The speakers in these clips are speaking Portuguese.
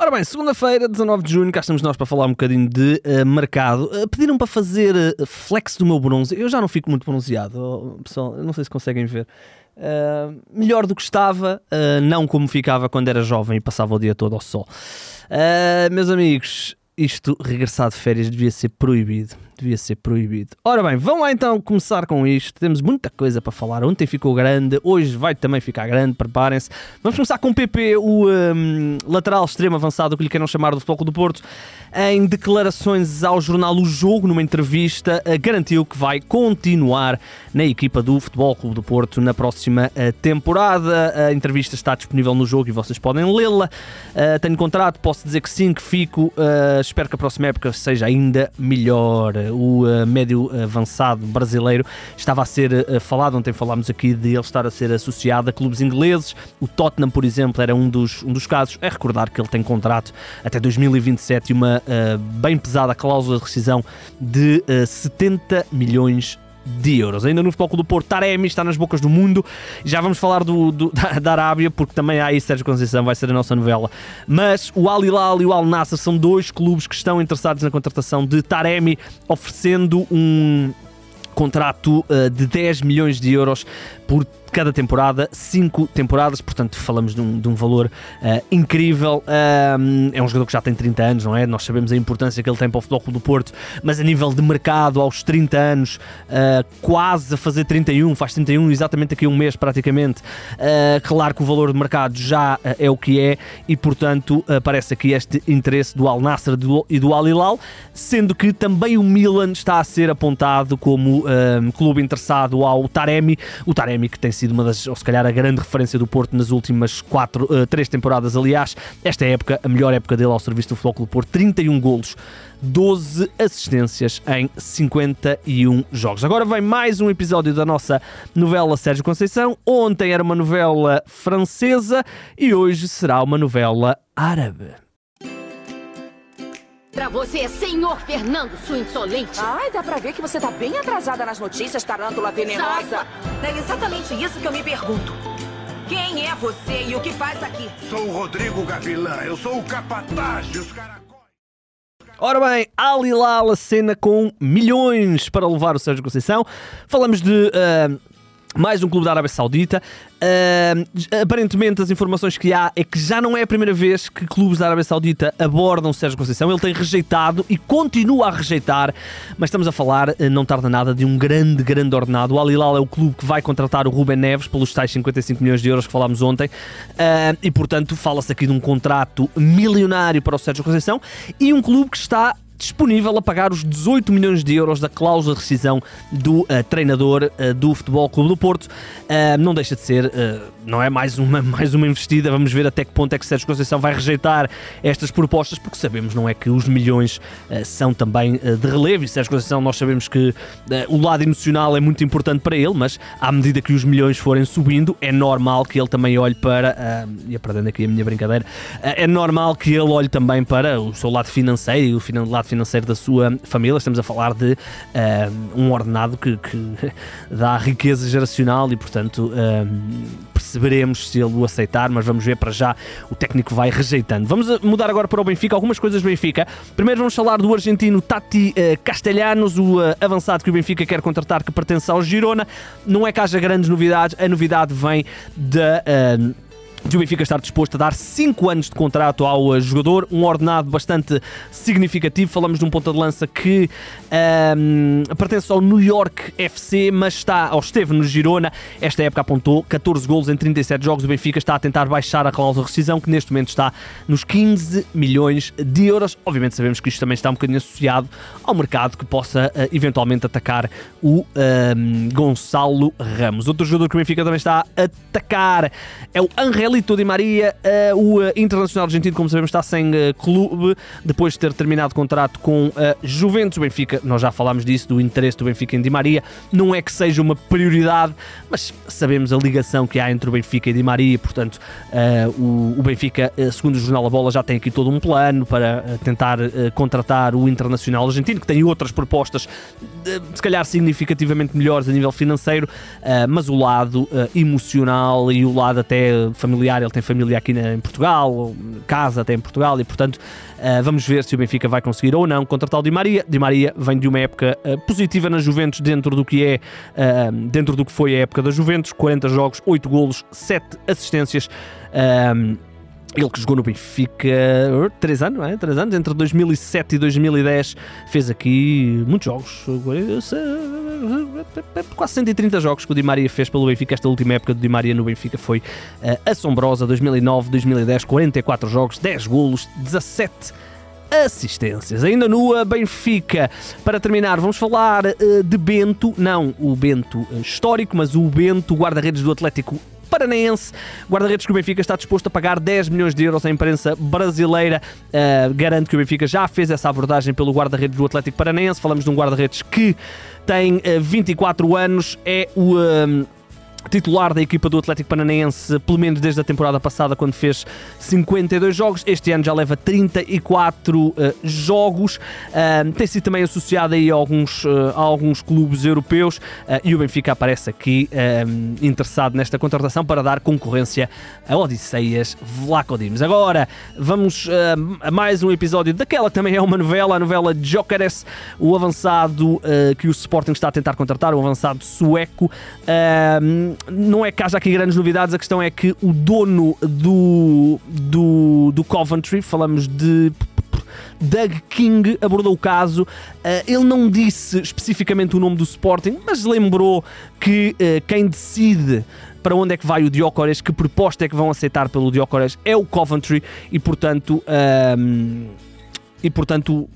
Ora bem, segunda-feira, 19 de junho, cá estamos nós para falar um bocadinho de uh, mercado. Uh, pediram para fazer uh, flex do meu bronze. Eu já não fico muito bronzeado, oh, pessoal, não sei se conseguem ver. melhor do que estava, não como ficava quando era jovem e passava o dia todo ao sol. meus amigos, isto regressar de férias devia ser proibido devia ser proibido. Ora bem, vamos lá então começar com isto. Temos muita coisa para falar. Ontem ficou grande, hoje vai também ficar grande, preparem-se. Vamos começar com o PP, o um, lateral extremo avançado, que lhe queiram chamar do Futebol do Porto, em declarações ao jornal O Jogo, numa entrevista, eh, garantiu que vai continuar na equipa do Futebol Clube do Porto na próxima eh, temporada. A entrevista está disponível no jogo e vocês podem lê-la. Eh, tenho contrato, posso dizer que sim, que fico. espero que a próxima época seja ainda melhor o uh, médio avançado brasileiro, estava a ser uh, falado, ontem falámos aqui de ele estar a ser associado a clubes ingleses, o Tottenham, por exemplo, era um dos, um dos casos. É recordar que ele tem contrato até 2027 e uma uh, bem pesada cláusula de rescisão de 70 milhões de euros. Ainda no Futebol do Porto, Taremi está nas bocas do mundo. Já vamos falar do, do da, da, Arábia, porque também há aí Sérgio Conceição, vai ser a nossa novela. Mas o Al Hilal e o Al Nassr são dois clubes que estão interessados na contratação de Taremi, oferecendo um contrato uh, de 10 milhões de euros por cada temporada, cinco temporadas, portanto falamos de um, de um valor uh, incrível. Uh, é um jogador que já tem 30 anos, não é? Nós sabemos a importância que ele tem para o Futebol Clube do Porto, mas a nível de mercado, aos 30 anos, uh, quase a fazer 31, faz 31 exatamente aqui um mês praticamente. claro que o valor de mercado já é o que é e, portanto, aparece aqui este interesse do Al Nassr e do Al Hilal, sendo que também o Milan está a ser apontado como clube interessado ao Taremi, o Taremi que tem sido uma das, ou se calhar a grande referência do Porto nas últimas quatro, uh, três temporadas, aliás. Esta é época, a melhor época dele ao serviço do Futebol Clube Porto, 31 golos. 12 assistências em 51 jogos. Agora vem mais um episódio da nossa novela Sérgio Conceição. Ontem era uma novela francesa e hoje será uma novela árabe. Pra você, senhor Fernando, sua insolente. Ai, dá pra ver que você tá bem atrasada nas notícias, tarântula venenosa. É exatamente isso que eu me pergunto. Quem é você e o que faz aqui? Sou o Rodrigo Gavilã, eu sou o capataz dos caracóis. Ora bem, Al Hilal, a cena com milhões para levar o Sérgio Conceição. Falamos de uh, mais um clube da Arábia Saudita. Uh, aparentemente, as informações que há é que já não é a primeira vez que clubes da Arábia Saudita abordam Sérgio Conceição. Ele tem rejeitado e continua a rejeitar, mas estamos a falar, uh, não tarda nada, de um grande, grande ordenado. O Al Hilal é o clube que vai contratar o Ruben Neves pelos tais 55 milhões de euros que falámos ontem uh, e, portanto, fala-se aqui de um contrato milionário para o Sérgio Conceição e um clube que está disponível a pagar os 18 milhões de euros da cláusula de rescisão do uh, treinador uh, do Futebol Clube do Porto. Uh, não deixa de ser, não é mais uma, mais uma investida. Vamos ver até que ponto é que Sérgio Conceição vai rejeitar estas propostas, porque sabemos, não é, que os milhões são também de relevo. E Sérgio Conceição, nós sabemos que o lado emocional é muito importante para ele, mas à medida que os milhões forem subindo, é normal que ele também olhe para. e aprendendo aqui a minha brincadeira, é normal que ele olhe também para o seu lado financeiro e o lado financeiro da sua família. Estamos a falar de uh, um ordenado que, que, dá riqueza geracional e, portanto, uh, perceberemos se ele o aceitar, mas vamos ver para já. O técnico vai rejeitando. Vamos mudar agora para o Benfica. Algumas coisas do Benfica. Primeiro vamos falar do argentino Tati uh, Castellanos, o avançado que o Benfica quer contratar, que pertence ao Girona. Não é que haja grandes novidades, a novidade vem da de o Benfica estar disposto a dar 5 anos de contrato ao eh, jogador, um ordenado bastante significativo. Falamos de um ponta de lança que um, ehm, pertence ao New York FC, mas está, ou esteve no Girona. Esta época apontou 14 golos em 37 jogos. O Benfica está a tentar baixar a cláusula de rescisão, que neste momento está nos 15 milhões de euros. Obviamente sabemos que isto também está um bocadinho associado ao mercado que possa uh, eventualmente atacar o um, ehm, Gonçalo Ramos. Outro jogador que o Benfica também está a atacar é o Angel Angelito Di Maria, uh, o uh, internacional argentino, como sabemos, está sem uh, clube depois de ter terminado contrato com a Juventus. O Benfica, nós já falámos disso, do interesse do Benfica em Di Maria. Não é que seja uma prioridade, mas sabemos a ligação que há entre o Benfica e Di Maria, portanto, o, Benfica, segundo o Jornal A Bola, já tem aqui todo um plano para tentar contratar o internacional argentino, que tem outras propostas, se calhar significativamente melhores a nível financeiro, mas o lado emocional e o lado até familiar familiar, ele tem família aqui na, em Portugal, casa até em Portugal, e portanto uh, vamos ver se o Benfica vai conseguir ou não contratar o Di Maria. Di Maria vem de uma época uh, positiva na Juventus dentro do que é, uh, dentro do que foi a época da Juventus, 40 jogos, 8 golos, 7 assistências. Ele que jogou no Benfica 3 anos, é? 3 anos, entre 2007 e 2010, fez aqui muitos jogos, quase 130 jogos que o Di Maria fez pelo Benfica. Esta última época do Di Maria no Benfica foi uh, assombrosa, 2009, 2010, 44 jogos, 10 golos, 17 assistências. Ainda no Benfica, para terminar, vamos falar uh, de Bento, não o Bento histórico, mas o Bento, guarda-redes do Atlético Paranaense. Guarda-redes que o Benfica está disposto a pagar 10 milhões de euros à imprensa brasileira. Uh, garante que o Benfica já fez essa abordagem pelo guarda-redes do Atlético Paranaense. Falamos de um guarda-redes que tem uh, ah, 24 anos, é o. Uh, titular da equipa do Atlético Paranaense, pelo menos desde a temporada passada, quando fez 52 jogos. Este ano já leva 34 uh, jogos. Uh, tem sido também associado aí a alguns, uh, a alguns clubes europeus e o Benfica aparece aqui interessado nesta contratação para dar concorrência a Odisseias Vlaco Dimes. Agora vamos a mais um episódio daquela que também é uma novela, a novela Jokeres, o avançado que o Sporting está a tentar contratar, o avançado sueco não é que haja aqui grandes novidades, a questão é que o dono do, do, do Coventry, falamos de Doug King abordou o caso. Uh, ele não disse especificamente o nome do Sporting, mas lembrou que uh, quem decide para onde é que vai o Diocores, que proposta é que vão aceitar pelo Diocores é o Coventry e portanto uh, e portanto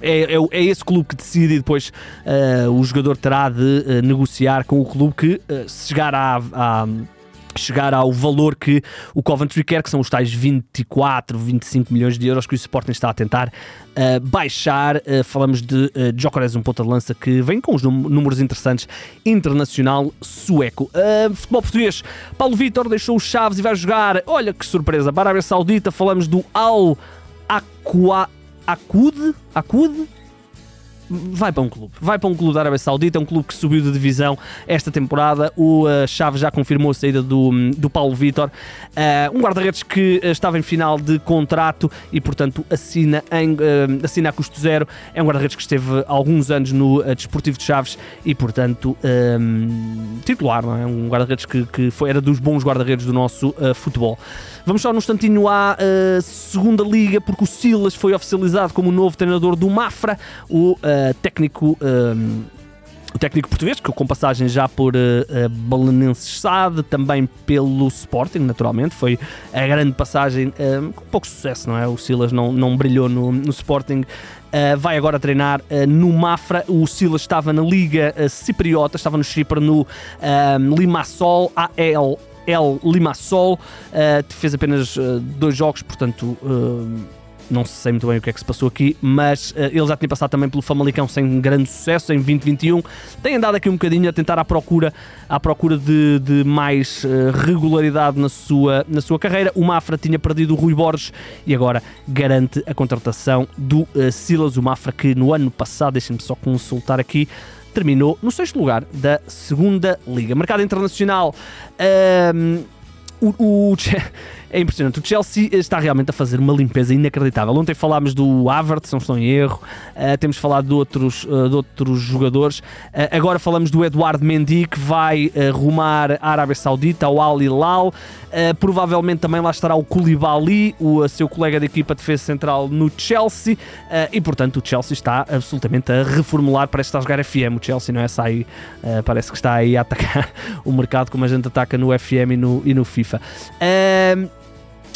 é, é, é, esse clube que decide e depois uh, o jogador terá de uh, negociar com o clube que, uh, se chegar chegar ao valor que o Coventry quer, que são os tais 24, 25 milhões de euros que o Sporting está a tentar uh, baixar. Uh, falamos de uh, Jokeres, um ponta de lança que vem com os números interessantes internacional sueco. Uh, futebol português, Paulo Vitor deixou os Chaves e vai jogar, olha que surpresa, para Arábia Saudita. Falamos do Al Aqua acude, acude vai para um clube. Vai para um clube da Arábia Saudita, é um clube que subiu de divisão esta temporada. O uh, Chaves já confirmou a saída do, do Paulo Vitor, uh, um guarda-redes que uh, estava em final de contrato e, portanto, assina, em, assina a custo zero. É um guarda-redes que esteve alguns anos no Desportivo de Chaves e, portanto, um, titular, não é? Um guarda-redes que, que foi, era dos bons guarda-redes do nosso futebol. Vamos só num instantinho à segunda liga, porque o Silas foi oficializado como novo treinador do Mafra. O técnico. Um, o técnico português, que com passagem já por uh, uh, Belenenses Sade, também pelo Sporting, naturalmente, foi a grande passagem, uh, com pouco sucesso, não é? O Silas não, não brilhou no, no Sporting, uh, vai agora treinar uh, no Mafra. O Silas estava na Liga Cipriota, estava no Chipre, no Limassol AL. Limassol fez apenas dois jogos, portanto não sei muito bem o que é que se passou aqui, mas uh, ele já tinha passado também pelo Famalicão sem grande sucesso em 2021. Tem andado aqui um bocadinho a tentar à procura, à procura de, de mais uh, regularidade na sua, na sua carreira. O Mafra tinha perdido o Rui Borges e agora garante a contratação do uh, Silas. O Mafra que no ano passado, deixem-me só consultar aqui, terminou no sexto lugar da segunda Liga. Mercado internacional. Ehm, o, o é impressionante. O Chelsea está realmente a fazer uma limpeza inacreditável. Ontem falámos do Havertz, não estou em erro, uh, temos falado de outros, uh, de outros jogadores. Uh, agora falamos do Eduardo Mendy, que vai rumar à Arábia Saudita, ao Al Hilal. provavelmente também lá estará o Koulibaly, o seu colega de equipa de defesa central no Chelsea. e portanto, o Chelsea está absolutamente a reformular. Parece que está a jogar FM. O Chelsea não é sai, parece que está aí a atacar o mercado como a gente ataca no FM e no, e no FIFA.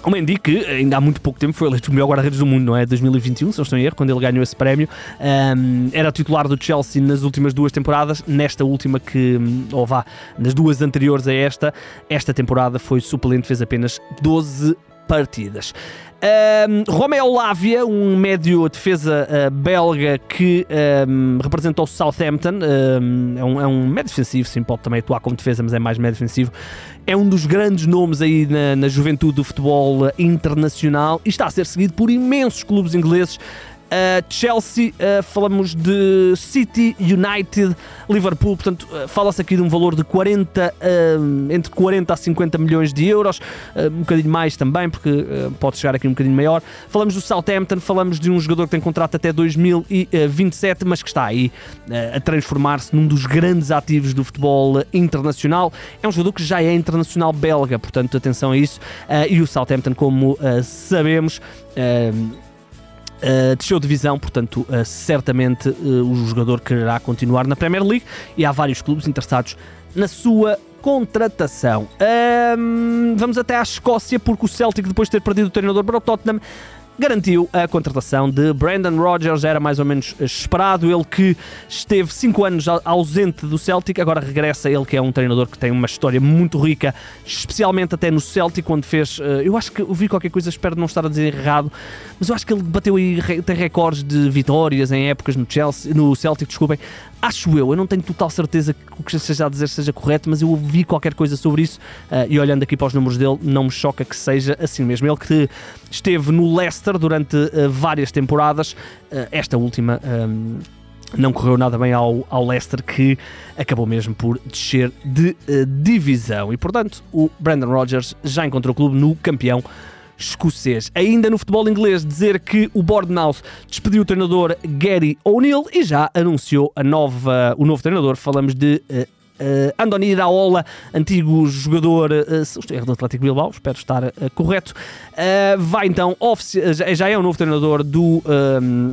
O Mendy, que ainda há muito pouco tempo foi eleito o melhor guarda-redes do mundo, não é? 2021, se não estou em erro, quando ele ganhou esse prémio. Um, era titular do Chelsea nas últimas duas temporadas, nesta última que, ou vá, nas duas anteriores a esta, esta temporada foi suplente, fez apenas 12 partidas. Um, Romeo Lavia, um médio defesa uh, belga que um, representa o Southampton, um, é, um, é um médio defensivo, sim, pode também atuar como defesa, mas é mais médio defensivo. É um dos grandes nomes aí na, na juventude do futebol internacional e está a ser seguido por imensos clubes ingleses Uh, Chelsea, uh, falamos de City, United, Liverpool, portanto, uh, fala-se aqui de um valor de 40, entre 40 a 50 milhões de euros, um bocadinho mais também, porque pode chegar aqui um bocadinho maior. Falamos do Southampton, falamos de um jogador que tem contrato até 2027, mas que está aí a transformar-se num dos grandes ativos do futebol internacional. É um jogador que já é internacional belga, portanto, atenção a isso. e o Southampton, como sabemos, Uh, desceu divisão, portanto, uh, certamente uh, o jogador quererá continuar na Premier League e há vários clubes interessados na sua contratação. vamos até à Escócia, porque o Celtic, depois de ter perdido o treinador para o Tottenham, garantiu a contratação de Brandon Rodgers, era mais ou menos esperado, ele que esteve 5 anos ausente do Celtic, agora regressa, ele que é um treinador que tem uma história muito rica, especialmente até no Celtic, quando fez, eh, eu acho que ouvi qualquer coisa, espero não estar a dizer errado, mas eu acho que ele bateu aí, tem recordes de vitórias em épocas no Chelsea, no Celtic, desculpem, acho eu, eu não tenho total certeza que o que esteja a dizer seja correto, mas eu ouvi qualquer coisa sobre isso uh, e olhando aqui para os números dele, não me choca que seja assim mesmo. Ele que esteve no Durante uh, várias temporadas, uh, esta última. Um, não correu nada bem ao, ao Leicester, que acabou mesmo por descer de divisão. E portanto, o Brandon Rodgers já encontrou o clube no campeão escocês. Ainda no futebol inglês, dizer que o Bournemouth despediu o treinador Gary O'Neill e já anunciou a nova, o novo treinador. Falamos de uh, Uh, Andoni Iraola, antigo jogador uh, do Atlético Bilbao, espero estar uh, correto, uh, vai então, já é o novo treinador do. Um,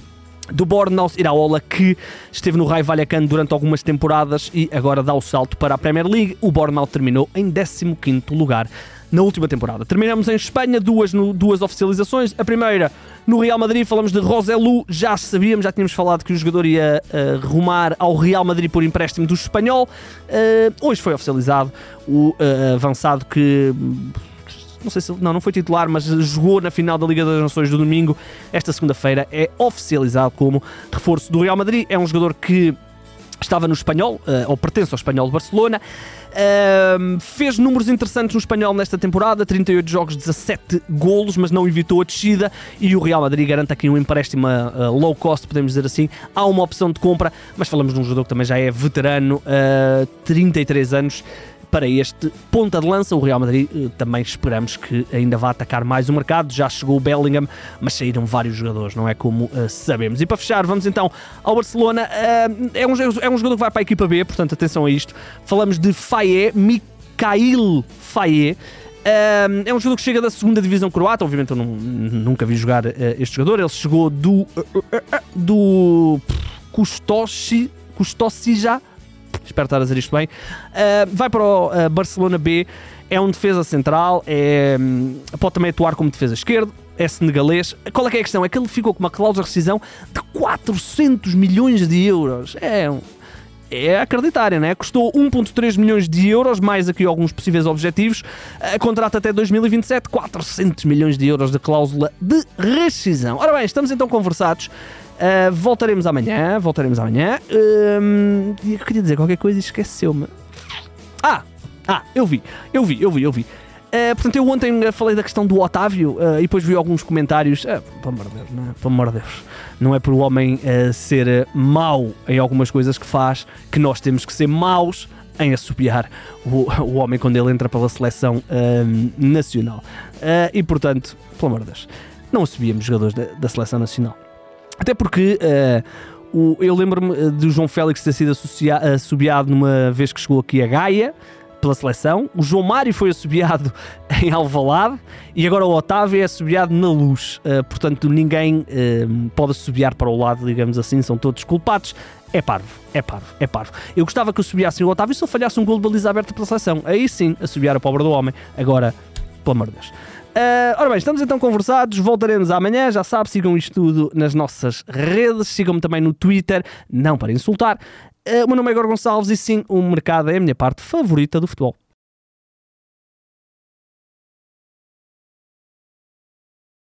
do Bournemouth Iraola que esteve no Raio Vallecano durante algumas temporadas e agora dá o salto para a Premier League. O Bournemouth terminou em 15º lugar na última temporada. Terminamos em Espanha, duas, duas oficializações. A primeira, no Real Madrid, falamos de Roselu, já sabíamos, já tínhamos falado que o jogador ia uh, rumar ao Real Madrid por empréstimo do espanhol. Uh, hoje foi oficializado o uh, avançado que não sei se não, não foi titular, mas jogou na final da Liga das Nações do domingo. Esta segunda-feira é oficializado como reforço do Real Madrid. É um jogador que estava no espanhol, ou pertence ao espanhol de Barcelona. Uh, fez números interessantes no espanhol nesta temporada, 38 jogos, 17 golos, mas não evitou a descida. E o Real Madrid garante aqui um empréstimo uh, low cost, podemos dizer assim. Há uma opção de compra, mas falamos de um jogador que também já é veterano, 33 anos para este ponta de lança. O Real Madrid eh, também esperamos que ainda vá atacar mais o mercado. Já chegou o Bellingham, mas saíram vários jogadores, não é como uh, sabemos. E para fechar, vamos então ao Barcelona. Uh, é, um, é um jogador que vai para a equipa B, portanto atenção a isto. Falamos de Faye, Mikhail Faye. Uh, é um jogador que chega da segunda divisão croata. Obviamente eu não, nunca vi jogar este jogador. Ele chegou do do Kustosi, Kustosi já espero estar a dizer isto bem, uh, vai para o uh, Barcelona B, é um defesa central, é, hum, pode também atuar como defesa esquerdo, é senegalês. Qual é é a questão? É que ele ficou com uma cláusula de rescisão de 400 milhões de euros. É um é né? Custou 1,3 milhões de euros, mais aqui alguns possíveis objetivos. Uh, contrato até 2027, 400 milhões de euros de cláusula de rescisão. Ora bem, estamos então conversados. Uh, voltaremos amanhã, voltaremos amanhã. Uh, eu queria dizer qualquer coisa e esqueceu-me. Ah, ah, eu vi, eu vi, eu vi, eu vi. Uh, portanto, eu ontem falei da questão do Otávio uh, e depois vi alguns comentários. Uh, pelo amor de Deus, não é? Pelo amor de Deus. Não é por o homem ser mau em algumas coisas que faz que nós temos que ser maus em assobiar o, o homem quando ele entra pela seleção nacional. e portanto, pelo amor de Deus, não assobiamos jogadores da, da seleção nacional. Até porque uh, o, eu lembro-me eh, de João Félix ter sido assobiado numa vez que chegou aqui a Gaia pela seleção. O João Mário foi assobiado em Alvalade e agora o Otávio é assobiado na luz. Uh, portanto, ninguém uh, pode assobiar para o lado, digamos assim, são todos culpados. É parvo, é parvo, é parvo. Eu gostava que assobiassem o Otávio se ele falhasse um gol de baliza aberta pela seleção. Aí sim, assobiar a pobre do homem. Agora, pelo amor de Deus. Uh, ora bem, estamos então conversados, voltaremos amanhã, já sabe, sigam isto tudo nas nossas redes, sigam-me também no Twitter, não para insultar. Uh, o meu nome é Igor Gonçalves e sim, o mercado é a minha parte favorita do futebol.